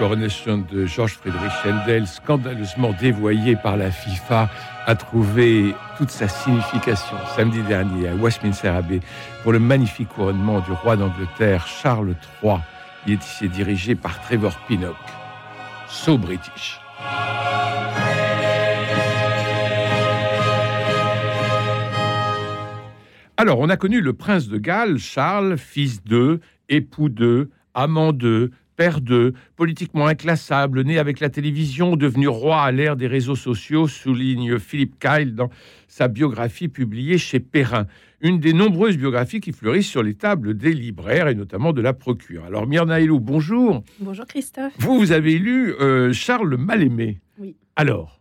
Coronation de Georges Friedrich Händel, scandaleusement dévoyé par la FIFA, a trouvé toute sa signification samedi dernier à Westminster Abbey pour le magnifique couronnement du roi d'Angleterre Charles III. Il est ici dirigé par Trevor Pinnock. So British. Alors, on a connu le prince de Galles, Charles, fils d'eux, époux d'eux, amant d'eux, père d'eux, politiquement inclassable, né avec la télévision, devenu roi à l'ère des réseaux sociaux, souligne Philippe Kyle dans sa biographie publiée chez Perrin. Une des nombreuses biographies qui fleurissent sur les tables des libraires et notamment de la procure. Alors, Myrna bonjour. Bonjour Christophe. Vous, vous avez lu euh, Charles Mal-Aimé. Oui. Alors?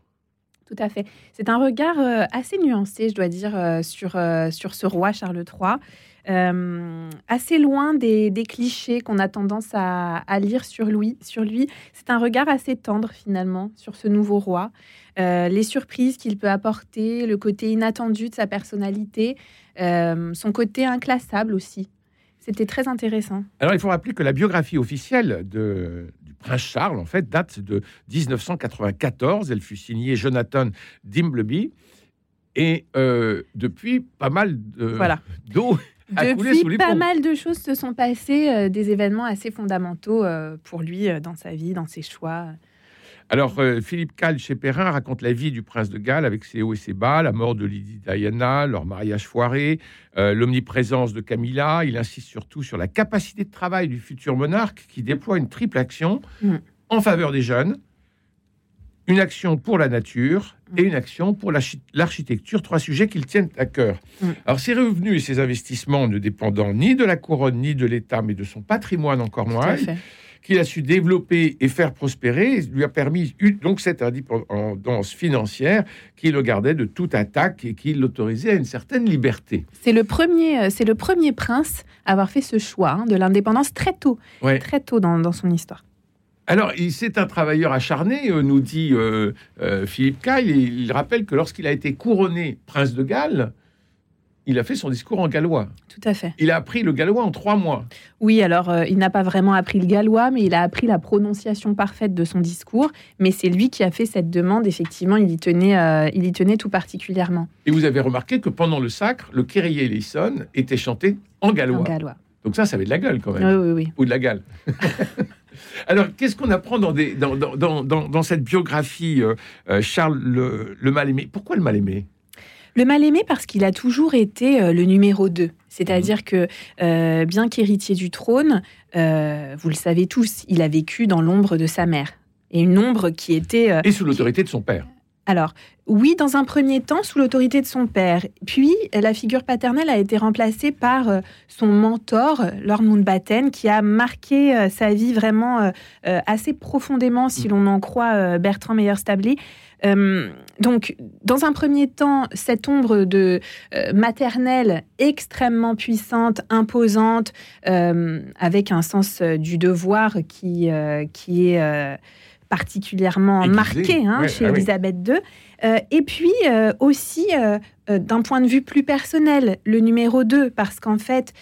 Tout à fait. C'est un regard euh, assez nuancé, je dois dire, euh, sur, sur ce roi Charles III. Assez loin des, clichés qu'on a tendance à, lire sur lui. Sur lui. C'est un regard assez tendre finalement sur ce nouveau roi. les surprises qu'il peut apporter, le côté inattendu de sa personnalité, son côté inclassable aussi. C'était très intéressant. Alors il faut rappeler que la biographie officielle de, Prince Charles, en fait, date de 1994. Elle fut signée Jonathan Dimbleby. Et euh, depuis, pas mal d'eau coulé sous les pas mal de choses se sont passées, euh, des événements assez fondamentaux euh, pour lui dans sa vie, dans ses choix. Alors, euh, Philippe Cal chez Perrin raconte la vie du prince de Galles avec ses hauts et ses bas, la mort de Lady Diana, leur mariage foiré, euh, l'omniprésence de Camilla. Il insiste surtout sur la capacité de travail du futur monarque qui déploie une triple action mm. en faveur des jeunes, une action pour la nature et une action pour l'architecture, trois sujets qu'il tiennent à cœur. Mm. Alors, ses revenus et ses investissements ne dépendant ni de la couronne ni de l'État, mais de son patrimoine encore moins qu'il a su développer et faire prospérer, lui a permis donc cette indépendance financière qui le gardait de toute attaque et qui l'autorisait à une certaine liberté. C'est le premier, euh, c'est le premier prince à avoir fait ce choix hein, de l'indépendance très tôt, très tôt dans, son histoire. Alors, c'est un travailleur acharné, euh, nous dit euh, Philippe Kyle. Il rappelle que lorsqu'il a été couronné prince de Galles, il a fait son discours en gallois. Tout à fait. Il a appris le gallois en trois mois. Oui, alors euh, il n'a pas vraiment appris le gallois, mais il a appris la prononciation parfaite de son discours. Mais c'est lui qui a fait cette demande. Effectivement, il y tenait, euh, il y tenait tout particulièrement. Et vous avez remarqué que pendant le sacre, le Kyrie eleison était chanté en gallois. En gallois. Donc ça, ça avait de la gueule quand même. Oui, oui, oui. Ou de la gale. Alors, qu'est-ce qu'on apprend dans, des, dans, dans, dans, cette biographie, euh, Charles le, le mal-aimé? Pourquoi le mal-aimé? Le mal-aimé parce qu'il a toujours été euh, le numéro 2. C'est-à-dire mhm. que, euh, bien qu'héritier du trône, euh, vous le savez tous, il a vécu dans l'ombre de sa mère. Et une ombre qui était... Et sous l'autorité de son père. Alors, oui, dans un premier temps, sous l'autorité de son père. Puis, la figure paternelle a été remplacée par son mentor, Lord Mountbatten, qui a marqué sa vie vraiment assez profondément, si mm. l'on en croit Bertrand Meyer-Stabley. Euh, donc, dans un premier temps, cette ombre de euh, maternelle extrêmement puissante, imposante, euh, avec un sens du devoir qui, qui est particulièrement marqué hein, chez ah Elisabeth II. et puis aussi, d'un point de vue plus personnel, le numéro 2, parce qu'en fait,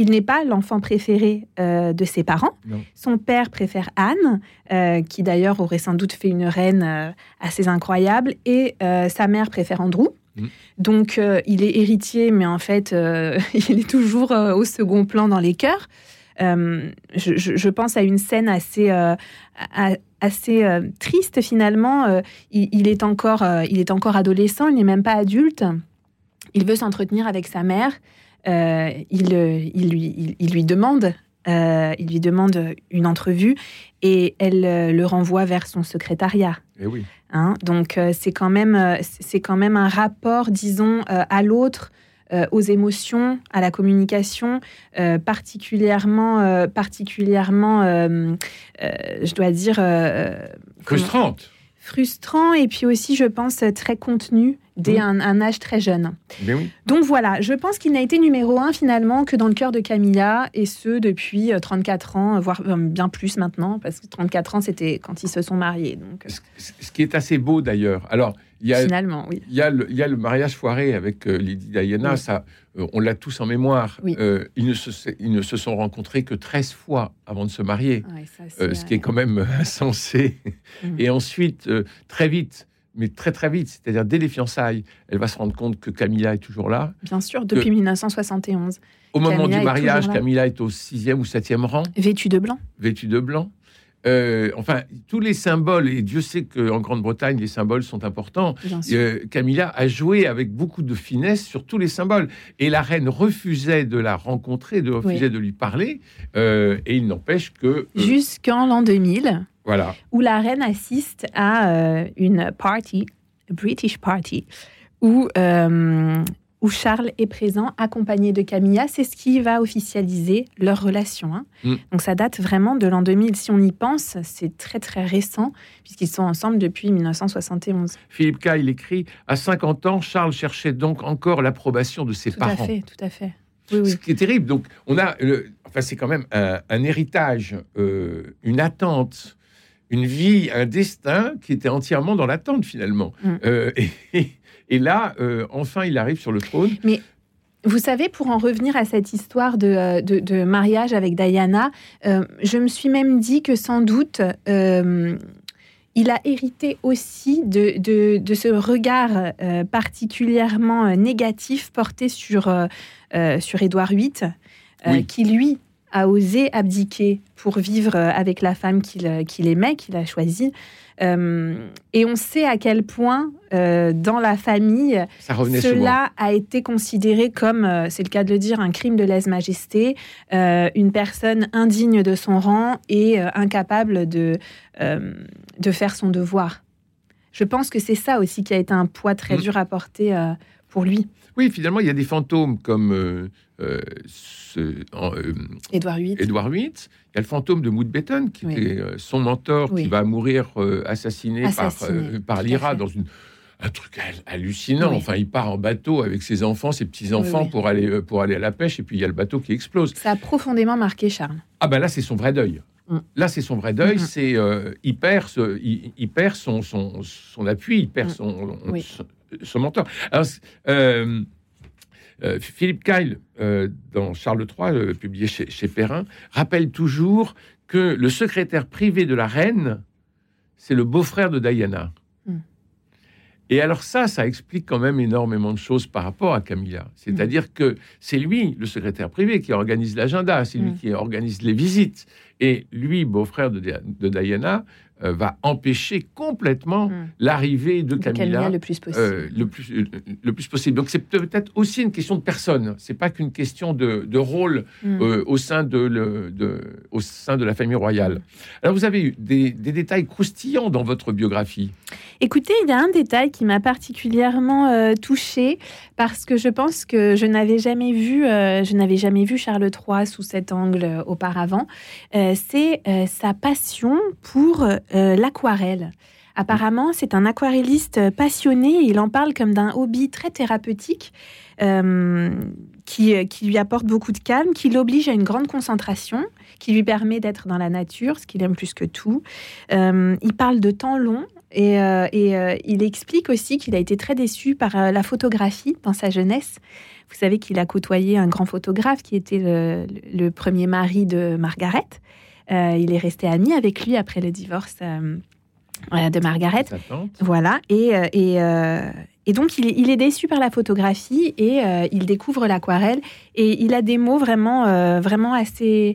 il n'est pas l'enfant préféré euh, de ses parents. Son père préfère Anne, euh, qui d'ailleurs aurait sans doute fait une reine euh, assez incroyable, et sa mère préfère Andrew. Mm. Donc il est héritier, mais en fait, il est toujours au second plan dans les cœurs. Je, pense à une scène assez, assez triste finalement. Il, est encore, il est encore adolescent, il n'est même pas adulte. Il veut s'entretenir avec sa mère. Euh, il, il, lui, il, lui, demande, euh, il lui demande une entrevue et elle euh, le renvoie vers son secrétariat. Et eh oui. Hein, donc c'est quand même c'est quand même un rapport, disons, à l'autre. Aux émotions, à la communication, particulièrement, particulièrement, je dois dire, frustrante. Frustrant et puis aussi, je pense, très contenu dès Mmh. un, un âge très jeune. Oui. Donc voilà, je pense qu'il n'a été numéro un finalement que dans le cœur de Camilla, et ce depuis euh, 34 ans, voire euh, bien plus maintenant, parce que 34 ans c'était quand ils se sont mariés. Donc euh, Ce, ce qui est assez beau d'ailleurs. Alors, il y a, finalement, oui. il y, a le, il y a le mariage foiré avec euh, Lady Diana, Oui. ça, euh, on l'a tous en mémoire. Oui. Euh, ils, ne se, ils ne se sont rencontrés que 13 fois avant de se marier, Ouais, ça, c'est, euh, ce qui est quand même insensé. Mhm. Et ensuite, euh, très vite, mais très très vite, c'est-à-dire dès les fiançailles, elle va se rendre compte que Camilla est toujours là. Bien sûr, depuis 1971, Au moment Camilla du mariage. Camilla est au sixième ou septième rang, vêtue de blanc. vêtue de blanc. Euh, enfin, tous les symboles, et Dieu sait qu'en Grande-Bretagne, les symboles sont importants. Euh, Camilla a joué avec beaucoup de finesse sur tous les symboles. Et la reine refusait de la rencontrer, de refusait de lui parler. Euh, et il n'empêche que. Jusqu'en l'an 2000, voilà. où la reine assiste à euh, une party, a British party, où, euh, où Charles est présent, accompagné de Camilla. C'est ce qui va officialiser leur relation. hein. Mm. Donc ça date vraiment de l'an 2000. Si on y pense, c'est très très récent, puisqu'ils sont ensemble depuis 1971. Philippe K, il écrit À 50 ans, Charles cherchait donc encore l'approbation de ses Tout à parents. fait, tout à fait. Oui, oui. Ce qui est terrible. Donc, on a. le- enfin, c'est quand même un, un héritage, euh, une attente, une vie, un destin qui était entièrement dans l'attente, finalement. Mm. Euh, et, et là, euh, enfin, il arrive sur le trône. Vous savez, pour en revenir à cette histoire de, euh, de- de mariage avec Diana, euh, je me suis même dit que sans doute, il a hérité aussi de, de- de ce regard euh, particulièrement négatif porté sur, euh, sur Édouard VIII, euh, Oui. qui lui a osé abdiquer pour vivre euh, avec la femme qu'il euh, qu'il aimait, qu'il a choisie. Euh, et on sait à quel point, euh, dans la famille, cela a été considéré comme, euh, c'est le cas de le dire, un crime de lèse-majesté, une personne indigne de son rang et incapable de, de faire son devoir. Je pense que c'est ça aussi qui a été un poids très Mm. dur à porter pour lui, Oui, finalement, il y a des fantômes comme euh, euh, ce- euh, Édouard VIII. Édouard VIII. Il y a le fantôme de Mountbatten, qui Oui. était euh, son mentor, Oui. qui va mourir euh, assassiné, Assassiné, par, euh, par l'IRA dans une, un truc hal- hallucinant. Oui. Enfin, il part en bateau avec ses enfants, ses petits-enfants Oui, oui. Pour, aller, pour aller à la pêche, et puis il y a le bateau qui explose. Ça a profondément marqué Charles. Ah ben là, c'est son vrai deuil. Mm. Là, c'est son vrai deuil. Mhm. C'est euh, il perd, ce- il, il perd son, son, son appui, il perd Mm. son, Oui. son, son mentor. Alors, euh, euh, Philippe Kyle, euh, dans Charles III, publié chez, chez Perrin, rappelle toujours que le secrétaire privé de la reine, c'est le beau-frère de Diana. Mm. Et alors ça, ça explique quand même énormément de choses par rapport à Camilla. C'est-à-dire que c'est lui, le secrétaire privé, qui organise l'agenda, c'est lui Mm. qui organise les visites. Et lui, beau-frère de, Dia- de Diana, euh, va empêcher complètement Mm. l'arrivée de De Camilla, Camilla le plus possible. euh, le, plus, euh, le plus possible. Donc c'est peut-être aussi une question de personne. C'est pas qu'une question de, de rôle Mm. euh, au, sein de le- de- au sein de la famille royale. Alors vous avez eu des, des détails croustillants dans votre biographie. Écoutez, il y a un détail qui m'a particulièrement touchée parce que je pense que je n'avais jamais vu, je n'avais jamais vu Charles III sous cet angle auparavant. Euh, c'est euh, sa passion pour euh, l'aquarelle. Apparemment, c'est un aquarelliste passionné. Il en parle comme d'un hobby très thérapeutique qui, lui apporte beaucoup de calme, qui l'oblige à une grande concentration, qui lui permet d'être dans la nature, ce qu'il aime plus que tout. Il parle de temps long et, euh, et, euh, il explique aussi qu'il a été très déçu par euh, la photographie dans sa jeunesse. Vous savez qu'il a côtoyé un grand photographe qui était le, le premier mari de Margaret. Il est resté ami avec lui après le divorce de Margaret. Voilà, et, et, et donc il, est- il est déçu par la photographie et il découvre l'aquarelle et il a des mots vraiment, vraiment assez,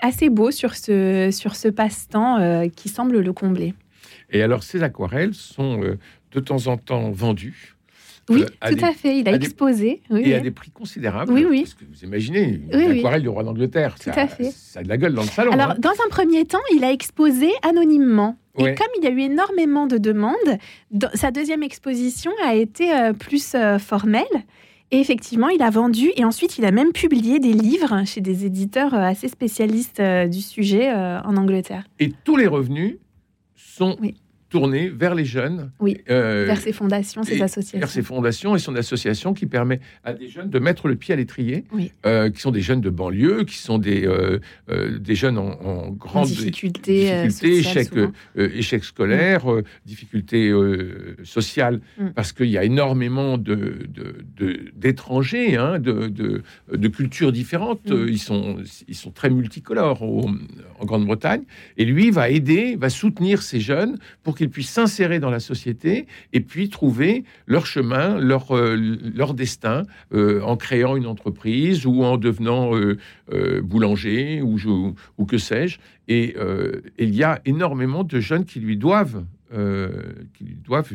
assez beaux sur ce, sur ce passe-temps qui semble le combler. Et alors ces aquarelles sont euh, de temps en temps vendues. Oui, Euh, à tout des- à fait, il a des- exposé. Oui, et à des prix considérables. Oui, oui. Parce que vous imaginez, une Oui, aquarelle du roi d'Angleterre, ça, ça a de la gueule dans le salon. Alors, hein. dans un premier temps, il a exposé anonymement. Et comme il y a eu énormément de demandes, dans- sa deuxième exposition a été euh, plus euh, formelle. Et effectivement, il a vendu et ensuite il a même publié des livres chez des éditeurs assez spécialistes euh, du sujet en Angleterre. Et tous les revenus sont Oui. Tourné vers les jeunes. Oui, euh, vers ses fondations, ses associations. Vers ses fondations et son association qui permet à des jeunes de mettre le pied à l'étrier, euh, qui sont des jeunes de banlieue, qui sont des, euh, des jeunes en, grande difficulté, difficulté échec, scolaire, difficulté sociale, mm. parce qu'il y a énormément d'étrangers, de, de, hein, de, de, cultures différentes. Mm. Ils, sont, ils sont très multicolores en Grande-Bretagne. Et lui va aider, va soutenir ces jeunes pour qu'ils qu'ils puissent s'insérer dans la société et puis trouver leur chemin, leur, euh, leur destin euh, en créant une entreprise ou en devenant euh, boulanger ou, ou que sais-je. Et, il y a énormément de jeunes qui lui doivent, qui lui doivent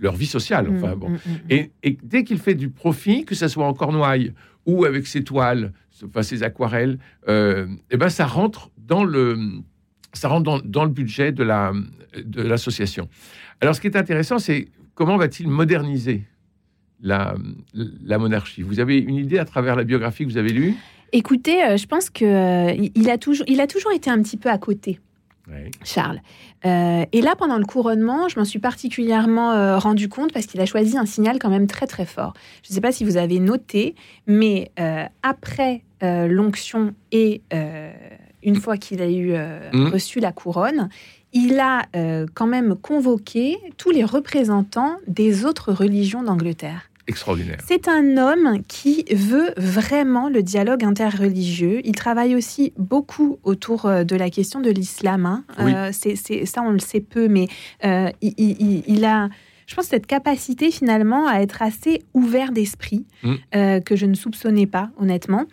leur vie sociale. Enfin, mmh, bon. Mmh, mmh, et, et, dès qu'il fait du profit, que ce soit en cornouaille ou avec ses toiles, enfin ses aquarelles, et eh ben ça rentre dans le ça rentre dans, le budget de la de l'association. Alors, ce qui est intéressant, c'est comment va-t-il moderniser la, la monarchie? Vous avez une idée à travers la biographie que vous avez lue? Écoutez, euh, je pense que euh, il, a toujours, il a toujours été un petit peu à côté. Charles. Euh, et là, pendant le couronnement, je m'en suis particulièrement rendu compte parce qu'il a choisi un signal quand même très très fort. Je ne sais pas si vous avez noté, mais après l'onction et une fois qu'il a eu mmh. reçu la couronne, il a euh, quand même convoqué tous les représentants des autres religions d'Angleterre. Extraordinaire. C'est un homme qui veut vraiment le dialogue interreligieux. Il travaille aussi beaucoup autour euh, de la question de l'islam. Hein. Euh, c'est, ça, on le sait peu, mais il, a je pense, cette capacité finalement à être assez ouvert d'esprit, mm. que je ne soupçonnais pas, honnêtement.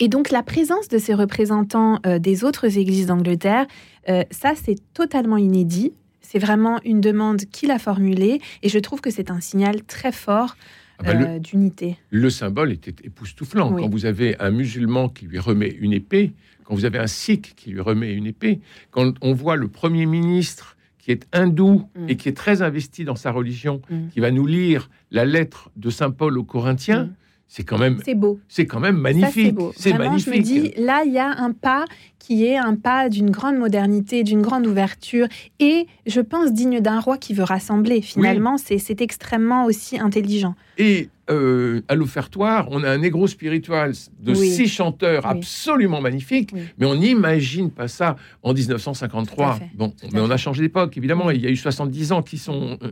Et donc la présence de ces représentants euh, des autres églises d'Angleterre, euh, ça c'est totalement inédit. C'est vraiment une demande qu'il a formulée et je trouve que c'est un signal très fort ah bah, euh, d'unité. Le symbole était époustouflant. Quand vous avez un musulman qui lui remet une épée, quand vous avez un sikh qui lui remet une épée, quand on voit le Premier ministre qui est hindou mm. et qui est très investi dans sa religion, mm. qui va nous lire la lettre de Saint Paul aux Corinthiens, mm c'est quand même c'est beau. C'est quand même magnifique. c'est magnifique je me dis là il y a un pas qui est un pas d'une grande modernité d'une grande ouverture. Et je pense digne d'un roi qui veut rassembler. Finalement c'est extrêmement aussi intelligent. Et euh, à l'offertoire, on a un négro spirituel de six chanteurs absolument magnifiques, mais on n'imagine pas ça en 1953. Bon, mais on a changé d'époque, évidemment. Il y a eu 70 ans qui sont euh,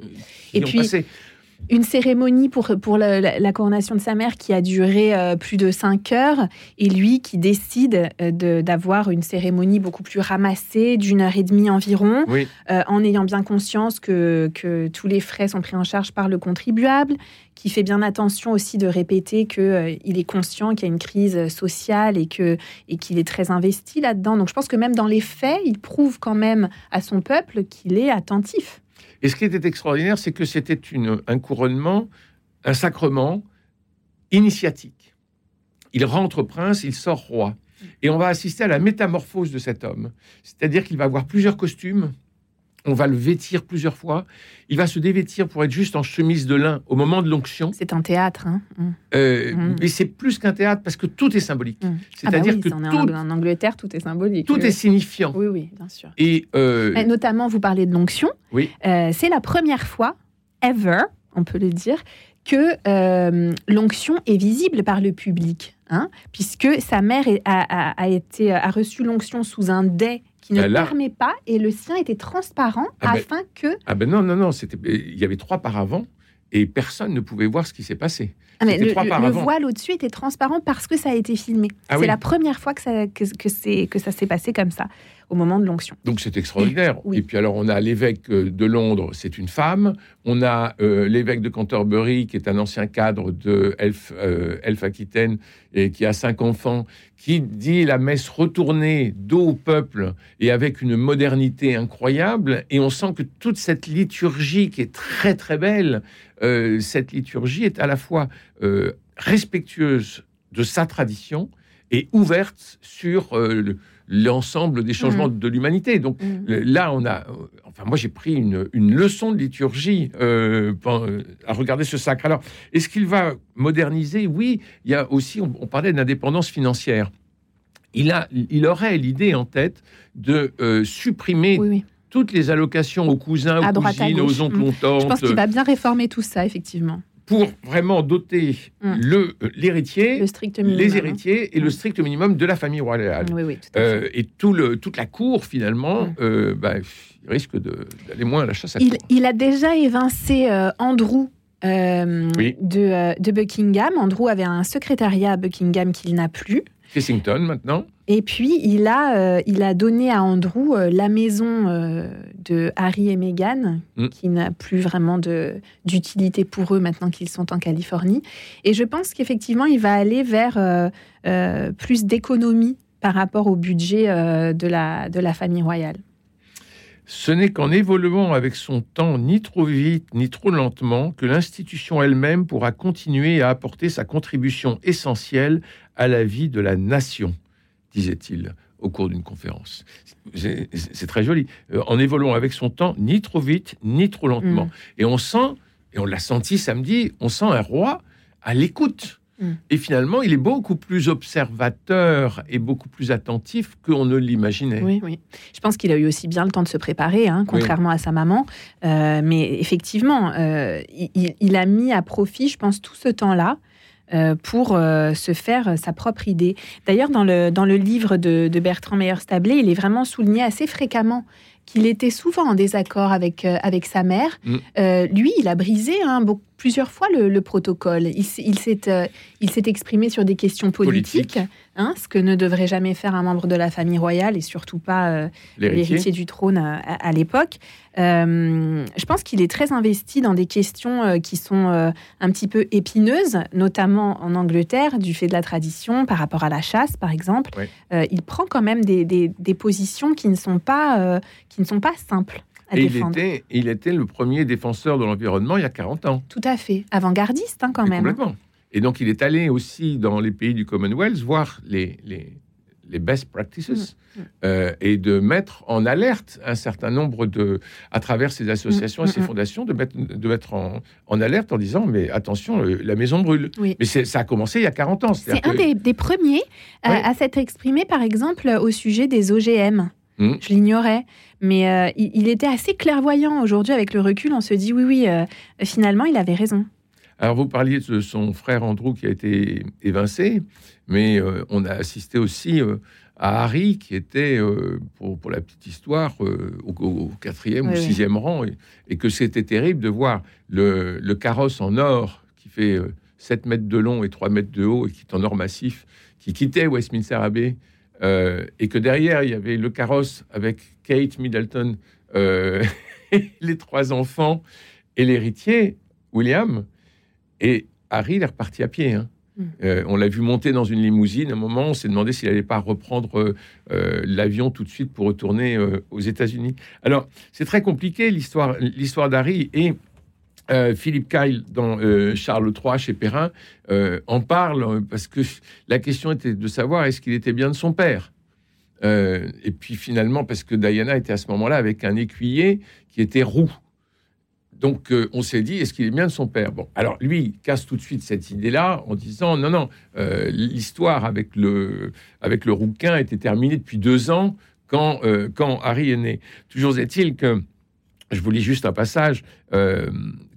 et puis, passé une cérémonie pour, pour la, coronation de sa mère qui a duré euh, plus de cinq heures et lui qui décide euh, d'avoir une cérémonie beaucoup plus ramassée, d'une heure et demie environ, euh, en ayant bien conscience que, que, tous les frais sont pris en charge par le contribuable, qui fait bien attention aussi de répéter qu'il il est conscient qu'il y a une crise sociale et qu'il et qu'il est très investi là-dedans. Donc je pense que même dans les faits, il prouve quand même à son peuple qu'il est attentif. Et ce qui était extraordinaire, c'est que c'était un couronnement, un sacrement initiatique. Il rentre prince, il sort roi. Et on va assister à la métamorphose de cet homme. C'est-à-dire qu'il va avoir plusieurs costumes, on va le vêtir plusieurs fois. Il va se dévêtir pour être juste en chemise de lin au moment de l'onction. C'est un théâtre. Hein mm. Euh, mm. Mais c'est plus qu'un théâtre parce que tout est symbolique. Mm. C'est-à-dire ah bah que tout, en Angleterre, tout est symbolique. Tout est signifiant. Oui, oui, bien sûr. Et euh, notamment, vous parlez de l'onction. Oui. Euh, c'est la première fois ever, on peut le dire, que l'onction est visible par le public, hein, puisque sa mère a, été, a reçu l'onction sous un dais qui ne permet pas, et le sien était transparent ah ben, afin que... Ah ben non, non, non, c'était, il y avait trois paravents, et personne ne pouvait voir ce qui s'est passé. Ah mais le, voile au-dessus était transparent parce que ça a été filmé. Ah c'est la première fois que ça, que, que, que ça s'est passé comme ça au moment de l'onction. Donc c'est extraordinaire. Et puis alors on a l'évêque euh, de Londres, c'est une femme. On a euh, l'évêque de Canterbury, qui est un ancien cadre de Elf, euh, Aquitaine et qui a cinq enfants, qui dit la messe retournée dos au peuple et avec une modernité incroyable. Et on sent que toute cette liturgie qui est très très belle, cette liturgie est à la fois respectueuse de sa tradition et ouverte sur le l'ensemble des changements mm. de l'humanité. Donc mm. là, on a, enfin moi j'ai pris une, leçon de liturgie euh, à regarder ce sacre. Alors, est-ce qu'il va moderniser? Oui, il y a aussi, on, parlait d'indépendance financière. Il, a, il aurait l'idée en tête de euh, supprimer toutes les allocations aux cousins, aux cousines, aux oncles, aux tantes. Je pense qu'il va bien réformer tout ça, effectivement pour vraiment doter mm. le euh, l'héritier, les héritiers et le mm. strict minimum de la famille royale. euh, et tout le, toute la cour, finalement, mm. euh, bah, risque d'aller moins à la chasse à il, il a déjà évincé euh, Andrew de, de, Buckingham. Andrew avait un secrétariat à Buckingham qu'il n'a plus. Kensington maintenant. Et puis, il a, euh, il a donné à Andrew euh, la maison euh, de Harry et Meghan, mm. qui n'a plus vraiment d'utilité pour eux maintenant qu'ils sont en Californie. Et je pense qu'effectivement, il va aller vers plus d'économie par rapport au budget de, la, de la famille royale. Ce n'est qu'en évoluant avec son temps, ni trop vite, ni trop lentement, que l'institution elle-même pourra continuer à apporter sa contribution essentielle à la vie de la nation disait-il au cours d'une conférence. C'est très joli. Euh, en évoluant avec son temps, ni trop vite, ni trop lentement. Mm. Et on sent, et on l'a senti samedi, on sent un roi à l'écoute. Mm. Et finalement, il est beaucoup plus observateur et beaucoup plus attentif qu'on ne l'imaginait. Oui, oui. Je pense qu'il a eu aussi bien le temps de se préparer, hein, contrairement à sa maman. Euh, mais effectivement, euh, il, il, a mis à profit, je pense, tout ce temps-là pour euh, se faire sa propre idée. D'ailleurs, dans le, dans le livre de, Bertrand Meyer-Stablé, il est vraiment souligné assez fréquemment qu'il était souvent en désaccord avec, euh, avec sa mère. Mm. lui, il a brisé hein, plusieurs fois le, protocole. Il, il s'est exprimé sur des questions politiques. Hein, ce que ne devrait jamais faire un membre de la famille royale et surtout pas euh, l'héritier du trône euh, à, l'époque. Euh, je pense qu'il est très investi dans des questions qui sont un petit peu épineuses, notamment en Angleterre, du fait de la tradition par rapport à la chasse, par exemple. il prend quand même des, des, positions qui ne sont pas, qui ne sont pas simples. À et il était, il était le premier défenseur de l'environnement il y a 40 ans. Tout à fait. Avant-gardiste, hein, quand même. Complètement. Et donc, il est allé aussi dans les pays du Commonwealth voir les, les, les best practices mm, mm. Euh, et de mettre en alerte un certain nombre de, à travers ces associations et ces mm, fondations, de mettre, de mettre en, en, alerte en disant mais attention, la maison brûle. Mais ça a commencé il y a 40 ans. C'est un des, des, premiers euh, à s'être exprimé, par exemple, au sujet des OGM. Je l'ignorais, mais euh, il, il, était assez clairvoyant aujourd'hui avec le recul. On se dit oui, oui, finalement, il avait raison. Alors, vous parliez de son frère Andrew qui a été évincé, mais euh, on a assisté aussi euh, à Harry qui était, euh, pour, la petite histoire, au, quatrième ou sixième rang, et, que c'était terrible de voir le, carrosse en or qui fait 7 mètres de long et 3 mètres de haut et qui est en or massif, qui quittait Westminster Abbey, et que derrière, il y avait le carrosse avec Kate Middleton, les trois enfants et l'héritier, William. Et Harry, il est reparti à pied. Hein. Hmm. Euh, on l'a vu monter dans une limousine. À un moment, on s'est demandé s'il n'allait pas reprendre euh, euh, l'avion tout de suite pour retourner aux États-Unis. Alors, c'est très compliqué l'histoire, l'histoire d'Harry et Philippe Kyle dans Charles III chez Perrin en parle parce que la question était de savoir est-ce qu'il était bien de son père. et puis finalement, parce que Diana était à ce moment-là avec un écuyer qui était roux. Donc, euh, on s'est dit, est-ce qu'il est bien de son père? Bon, alors lui, casse tout de suite cette idée-là en disant, non, non, euh, l'histoire avec le, avec le rouquin était terminée depuis deux ans quand, euh, quand Harry est né. Toujours est-il que, je vous lis juste un passage,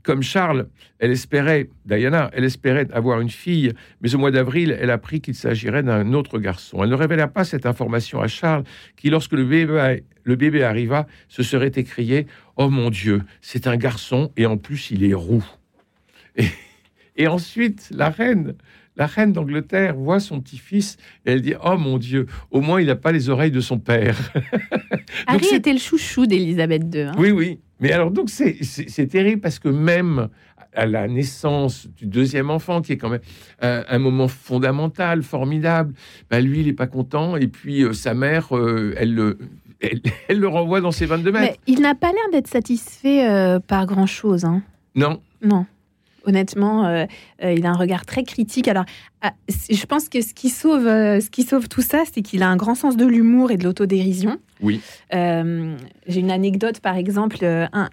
comme Charles, elle espérait, Diana, elle espérait avoir une fille, mais au mois d'avril, elle apprit qu'il s'agirait d'un autre garçon. Elle ne révéla pas cette information à Charles, qui, lorsque le bébé, arriva, se serait écrié Oh mon Dieu, c'est un garçon, et en plus, il est roux. Et, ensuite, la reine, la reine d'Angleterre voit son petit-fils et elle dit Oh mon Dieu, au moins il n'a pas les oreilles de son père. Harry était le chouchou d'Élisabeth II. Hein. Oui, oui. Mais alors, donc, c'est terrible parce que même à la naissance du deuxième enfant, qui est quand même un, moment fondamental, formidable, bah, lui, il n'est pas content. Et puis, euh, sa mère, euh, elle, le, elle, le renvoie dans ses 22 mètres. Mais il n'a pas l'air d'être satisfait euh, par grand-chose. Hein. Non. Non honnêtement, euh, euh, il a un regard très critique. Alors, ah, je pense que ce qui sauve, euh, ce qui sauve tout ça, c'est qu'il a un grand sens de l'humour et de l'autodérision. Oui. J'ai une anecdote, par exemple.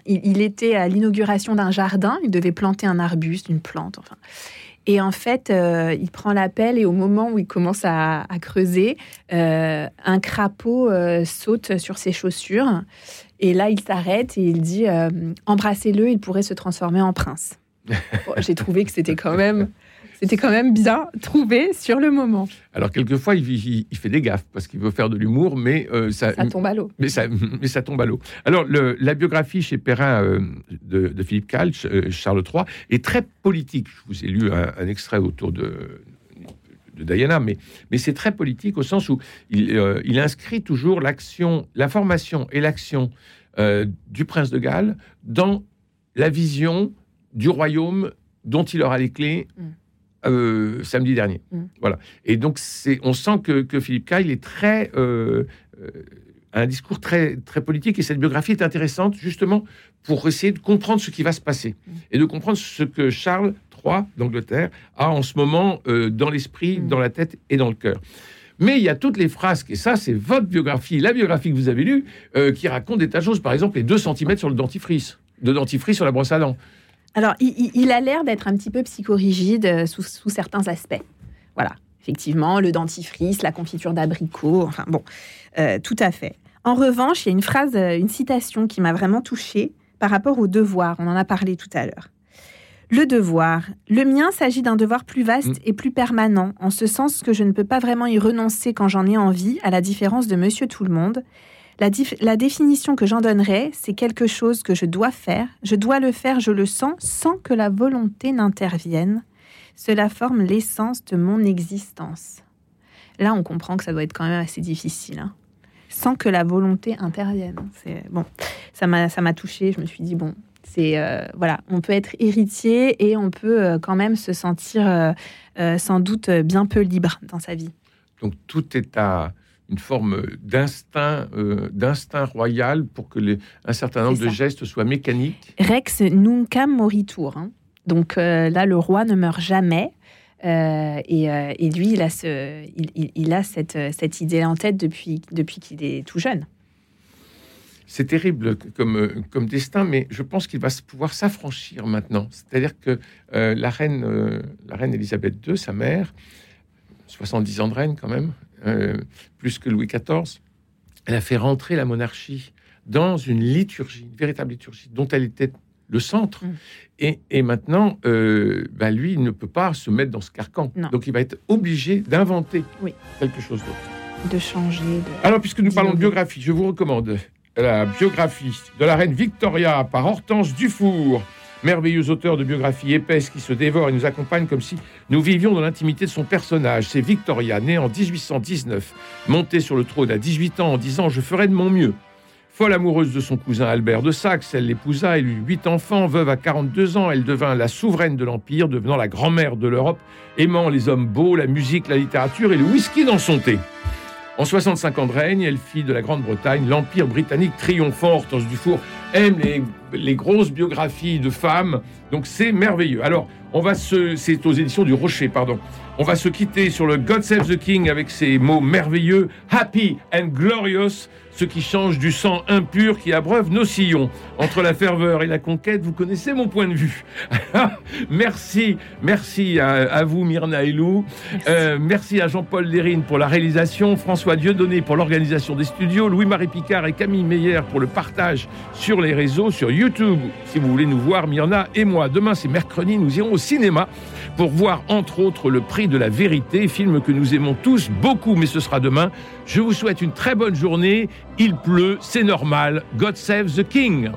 il, était à l'inauguration d'un jardin. Il devait planter un arbuste, une plante, enfin. Et en fait, euh, il prend l'appel et au moment où il commence à, creuser, euh, un crapaud saute sur ses chaussures. Et là, il s'arrête et il dit Embrassez-le, il pourrait se transformer en prince. J'ai trouvé que c'était quand même c'était quand même bien trouvé sur le moment. Alors, quelquefois, il, fait des gaffes parce qu'il veut faire de l'humour, mais euh, ça, tombe à l'eau. Mais ça, mais ça tombe à l'eau. Alors, la biographie chez Perrin euh, de, Philippe Kalch, euh, Charles III, est très politique. Je vous ai lu un, extrait autour de, de Diana, mais, mais c'est très politique au sens où il, il inscrit toujours l'action, la formation et l'action du prince de Galles dans la vision du royaume dont il aura les clés. Mm. Euh, samedi dernier. Mm. Voilà. Et donc, c'est, on sent que, Philippe Kyle est très. Euh, euh, un discours très, très politique et cette biographie est intéressante justement pour essayer de comprendre ce qui va se passer mm. et de comprendre ce que Charles III d'Angleterre a en ce moment dans l'esprit, dans la tête et dans le cœur. Mais il y a toutes les phrases, et ça, c'est votre biographie, la biographie que vous avez lue, qui raconte des tas de choses. Par exemple, les 2 cm sur le dentifrice, de dentifrice sur la brosse à dents. Alors, il, a l'air d'être un petit peu psychorigide euh, sous, certains aspects. Voilà, effectivement, le dentifrice, la confiture d'abricot, enfin bon, euh, tout à fait. En revanche, il y a une phrase, euh, une citation qui m'a vraiment touchée par rapport au devoir. On en a parlé tout à l'heure. Le devoir. Le mien s'agit d'un devoir plus vaste mm. et plus permanent, en ce sens que je ne peux pas vraiment y renoncer quand j'en ai envie, à la différence de Monsieur Tout le Monde, la, définition que j'en donnerais, c'est quelque chose que je dois faire, je dois le faire, je le sens, sans que la volonté n'intervienne. Cela forme l'essence de mon existence. Là, on comprend que ça doit être quand même assez difficile. Hein. sans que la volonté intervienne. C'est bon, ça m'a touché. Je me suis dit bon, c'est euh, voilà, on peut être héritier et on peut euh, quand même se sentir euh, sans doute bien peu libre dans sa vie. Donc tout est à une forme d'instinct, euh, d'instinct royal pour que les, un certain nombre de gestes soient mécaniques. Rex nuncam moritur. Hein. Donc euh, là, le roi ne meurt jamais. Euh, et, lui, il a, ce, il, a cette, cette, idée en tête depuis, depuis qu'il est tout jeune. C'est terrible comme, comme destin, mais je pense qu'il va pouvoir s'affranchir maintenant. C'est-à-dire que la reine, la reine Elisabeth II, sa mère, 70 ans de reine quand même, euh, plus que Louis XIV, elle a fait rentrer la monarchie dans une liturgie, une véritable liturgie, dont elle était le centre. Mm. Et, maintenant, euh, bah, lui, il ne peut pas se mettre dans ce carcan. Donc, il va être obligé d'inventer quelque chose d'autre. De changer. Alors, puisque nous parlons de biographie, je vous recommande la biographie de la reine Victoria par Hortense Dufour merveilleux auteur de biographies épaisses qui se dévore et nous accompagne comme si nous vivions dans l'intimité de son personnage. C'est Victoria, née en 1819, montée sur le trône à 18 ans en disant Je ferai de mon mieux. Folle amoureuse de son cousin Albert de Saxe, elle l'épousa, elle eut huit enfants, veuve à 42 ans, elle devint la souveraine de l'Empire, devenant la grand-mère de l'Europe, aimant les hommes beaux, la musique, la littérature et le whisky dans son thé. En 65 ans de règne, elle fit de la Grande-Bretagne l'Empire britannique triomphant. Hortense Dufour aime les, les, grosses biographies de femmes, donc c'est merveilleux. Alors, on va se, c'est aux éditions du Rocher, pardon. On va se quitter sur le God Save the King avec ces mots merveilleux, happy and glorious ce qui change du sang impur qui abreuve nos sillons. Entre la ferveur et la conquête, vous connaissez mon point de vue. merci, merci à, vous Myrna et Lou. Merci, euh, merci à Jean-Paul Lérine pour la réalisation, François Dieudonné pour l'organisation des studios, Louis-Marie Picard et Camille Meyer pour le partage sur les réseaux, sur YouTube. Si vous voulez nous voir, Myrna et moi, demain c'est mercredi, nous irons au cinéma pour voir entre autres Le Prix de la Vérité, film que nous aimons tous beaucoup, mais ce sera demain. Je vous souhaite une très bonne journée. Il pleut, c'est normal. God save the King.